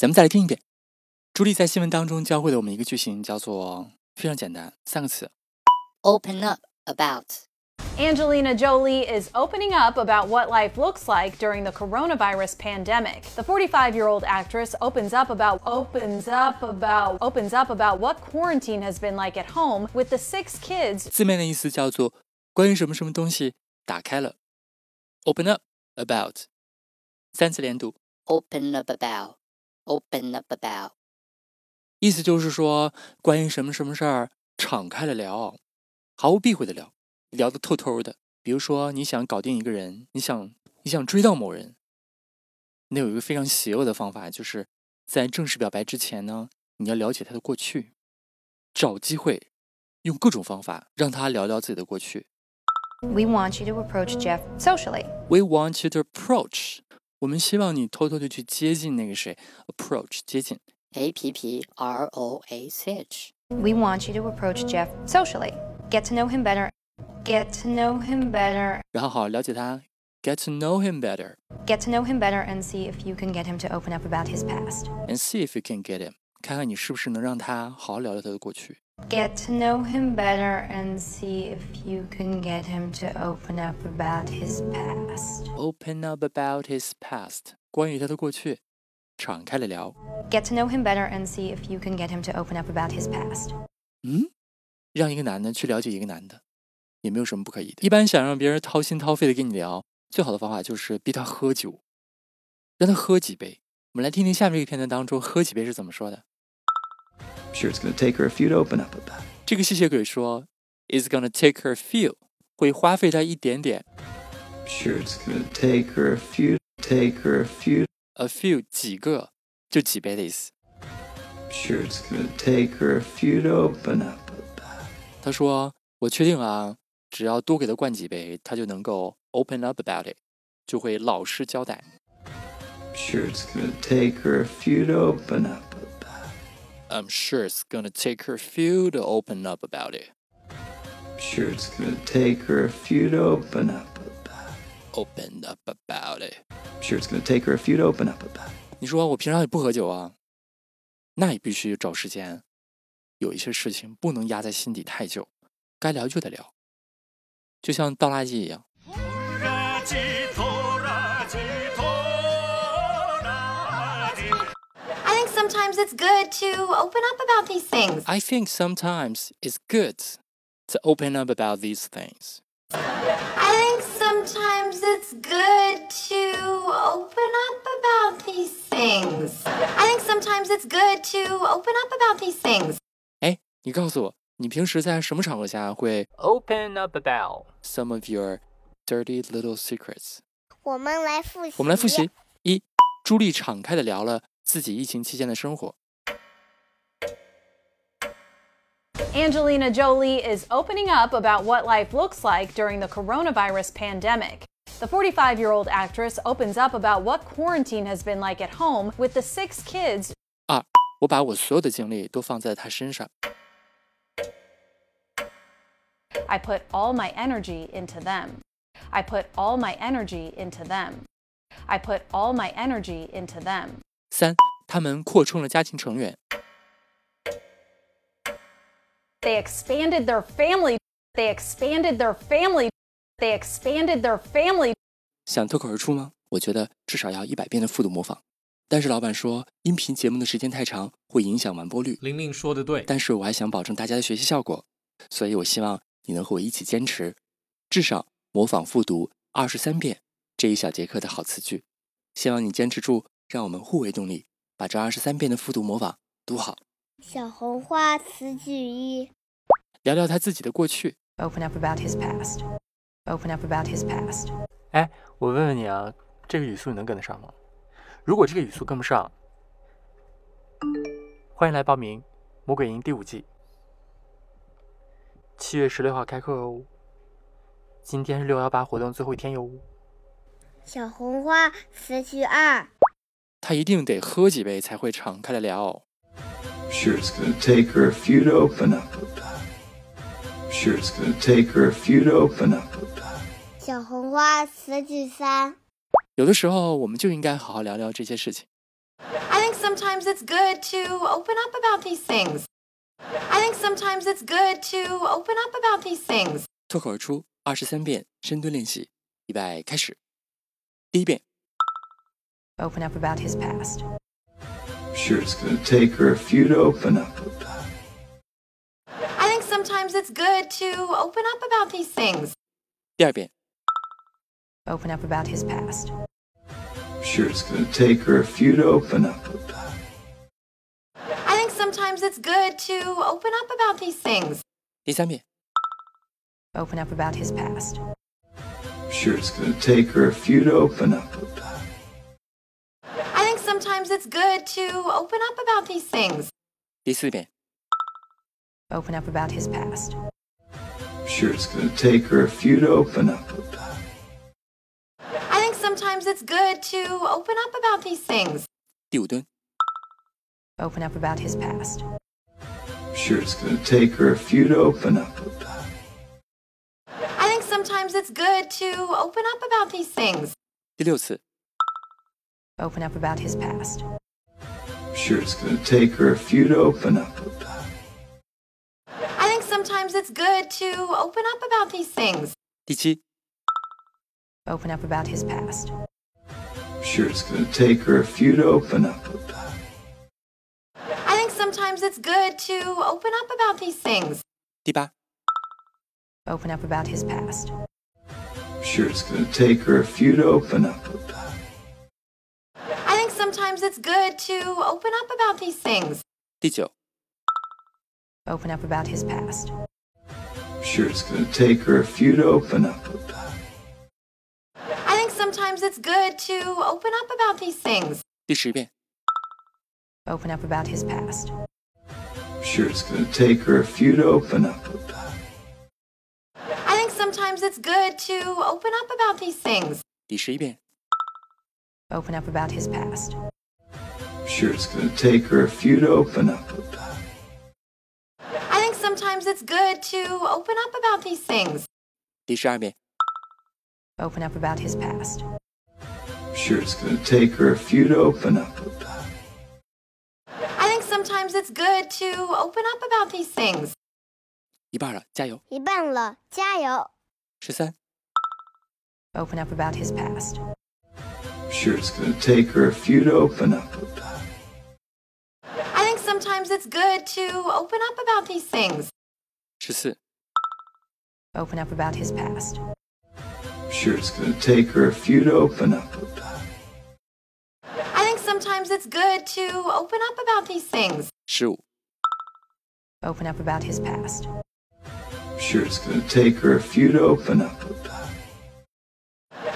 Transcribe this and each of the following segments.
咱们再来听一遍。朱莉在新闻当中教会了我们一个句型，叫做非常简单，三个词：open up about。Angelina Jolie is opening up about what life looks like during the coronavirus pandemic. The 45-year-old actress opens up about opens up about opens up about what quarantine has been like at home with the six kids. 字面的意思叫做关于什么什么东西打开了，open up about，三次连读，open up about。 Open up about，意思就是说，关于什么什么事儿，敞开了聊，毫无避讳的聊，聊得透透的。比如说，你想搞定一个人，你想你想追到某人，那有一个非常邪恶的方法，就是在正式表白之前呢，你要了解他的过去，找机会，用各种方法让他聊聊自己的过去。We want you to approach Jeff socially. We want you to approach. 我们希望你偷偷的去接近那个谁，approach 接近，A P P R O A C H。We want you to approach Jeff socially, get to know him better, get to know him better，然后好好了解他，get to know him better, get to know him better and see if you can get him to open up about his past, and see if you can get him，看看你是不是能让他好好聊聊他的过去。 Get to know him better and see if you can get him to open up about his past. Open up about his past. 关于他的过去，敞开了聊。Get to know him better and see if you can get him to open up about his past. 嗯，让一个男的去了解一个男的，也没有什么不可以的。一般想让别人掏心掏肺的跟你聊，最好的方法就是逼他喝酒，让他喝几杯。我们来听听下面这个片段当中喝几杯是怎么说的。Sure, it's gonna take her a few to open up about. 这个吸血鬼说，It's gonna take her a few，会花费她一点点。Sure, it's gonna take her a few, take her a few. A few 几个，就几杯的意思。Sure, it's gonna take her a few to open up about. 他说，我确定啊，只要多给他灌几杯，他就能够 open up about it，就会老实交代。Sure, it's gonna take her a few to open up. I'm sure it's gonna take her a few to open up about it. Sure, it's gonna take her a few to open up about. Open up about it. Sure, it's gonna take her a few to open up about. 你说我平常也不喝酒啊，那也必须找时间。有一些事情不能压在心底太久，该聊就得聊，就像倒垃圾一样。 sometimes it's good to open up about these things. I think sometimes it's good to open up about these things. I think sometimes it's good to open up about these things. I think sometimes it's good to open up about these things. 哎，你告诉我，你平时在什么场合下会 open up about some of your dirty little secrets？我们来复习。我们来复习：一，朱莉敞开的聊了 自己疫情期间的生活。Angelina Jolie is opening up about what life looks like during the coronavirus pandemic. The 45 year old actress opens up about what quarantine has been like at home with the six kids. 二，我把我所有的精力都放在她身上。I put all my energy into them. I put all my energy into them. I put all my energy into them. 三，他们扩充了家庭成员。They expanded their family. They expanded their family. They expanded their family. 想脱口而出吗？我觉得至少要一百遍的复读模仿。但是老板说，音频节目的时间太长，会影响完播率。玲玲说的对，但是我还想保证大家的学习效果，所以我希望你能和我一起坚持，至少模仿复读二十三遍这一小节课的好词句。希望你坚持住，让我们互为动力，把这二十三遍的复读模仿读好。小红花词句一，聊聊他自己的过去。Open up about his past. Open up about his past. 哎，我问问你啊，这个语速你能跟得上吗？如果这个语速跟不上，欢迎来报名《魔鬼营》第五季，七月十六号开课哦。今天是六幺八活动最后一天哟。小红花词句二，他一定得喝几杯才会敞开的聊。Sure, it's gonna take her a few to open up about. Sure, it's gonna take her a few to open up about. 小红花词句三，有的时候我们就应该好好聊聊这些事情。I think sometimes it's good to open up about these things. I think sometimes it's good to open up about these things. 脱口而出二十三遍深蹲练习，预备开始。第一遍，Open up about his past. Sure, it's gonna take her a few to open up about. I think sometimes it's good to open up about these things. 第二遍， Open up about his past. Sure, it's gonna take her a few to open up about. I think sometimes it's good to open up about these things. 第三遍， Open up about his past. Sure, it's gonna take her a few to open up about. I think sometimes it's good to open up about these things. 第四遍， Open up about his past. Sure, it's gonna take her a few to open up about. I think sometimes it's good to open up about these things. 第五蹲， Open up about his past. Sure, it's gonna take her a few to open up about. I think sometimes it's good to open up about these things. 第六次， Open up about his past. Sure, it's gonna take her a few to open up about. I think sometimes it's good to open up about these things. 第七， Open up about his past. Sure, it's gonna take her a few to open up about. I think sometimes it's good to open up about these things. 第八， Open up about his past. Sure, it's gonna take her a few to open up about. I think sometimes it's good to open up about these things. 第九， Open up about his past. Sure, it's gonna take her a few to open up about. I think sometimes it's good to open up about these things. 第十遍， Open up about his past. Sure, it's gonna take her a few to open up about. I think sometimes it's good to open up about these things. 第十一遍， Open up about his past. Sure, it's gonna take her a few to open up about. I think sometimes it's good to open up about these things. 第十二遍， Open up about his past. Sure, it's gonna take her a few to open up about. I think sometimes it's good to open up about these things. 一半了，加油！一半了，加油！十三、 Open up about his past. Sure, it's gonna take her a few to open up about. I think sometimes it's good to open up about these things. 十四、 Open up about his past. Sure, it's gonna take her a few to open up about. I think sometimes it's good to open up about these things. 十五、 Open up about his past. Sure, it's gonna take her a few to open up about.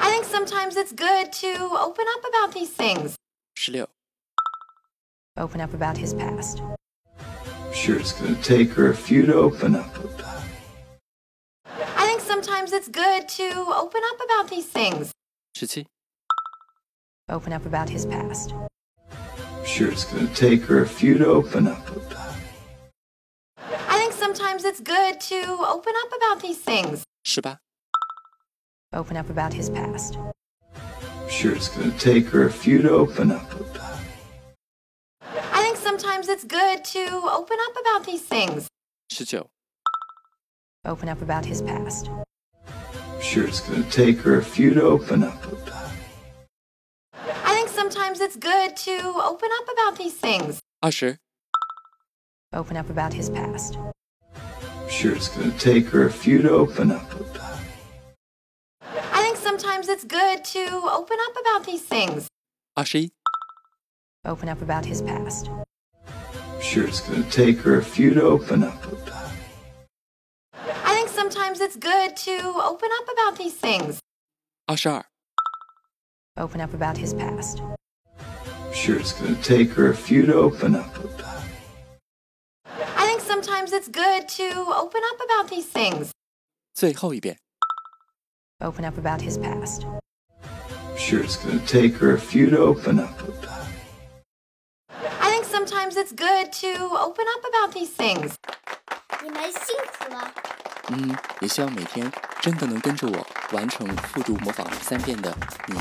I think sometimes it's good to open up about these things. 十六、 Open up about his past. sure it's going to take her a few to open up about it. I think sometimes it's good to open up about these things. Chichi? Open up about his past. I'm sure it's going to take her a few to open up about it. I think sometimes it's good to open up about these things. Shiba? Open up about his past. I'm sure it's going to take her a few to open up about it's good to open up about these things. 十九。Open up about his past. I'm sure it's going to take her a few to open up about. I think sometimes it's good to open up about these things. 20. Open up about his past. I'm sure it's going to take her a few to open up about. I think sometimes it's good to open up about these things. 21. Open up about his past Sure, it's gonna take her a few to open up about. I think sometimes it's good to open up about these things. 二十二、 Open up about his past. Sure, it's gonna take her a few to open up about. it's good to open up about these things. 最后一遍。 Open up about his past. I'm sure it's gonna take her a few to open up about. I think Sometimes it's good to open up about these things. 你们辛苦了。嗯，也希望每天真的能跟着我完成复读模仿三遍的你，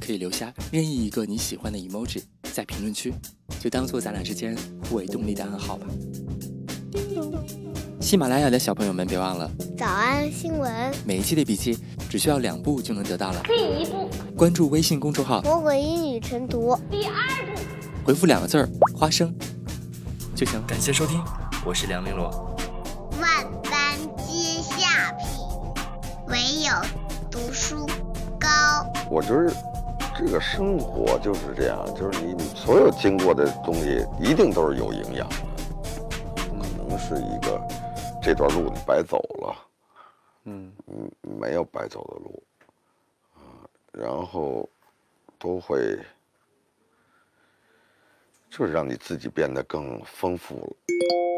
可以留下任意一个你喜欢的 emoji 在评论区，就当做咱俩之间互为动力的暗号吧。喜马拉雅的小朋友们，别忘了早安新闻，每一期的笔记只需要两步就能得到了。第一步，关注微信公众号，魔鬼英语晨读。回复两个字儿“花生”就行。感谢收听，我是梁玲珑。万般皆下品，唯有读书高。我觉得这个生活就是这样，就是你你所有经过的东西一定都是有营养的，不可能是一个这段路你白走了，嗯，嗯，没有白走的路，啊，然后都会就是让你自己变得更丰富了。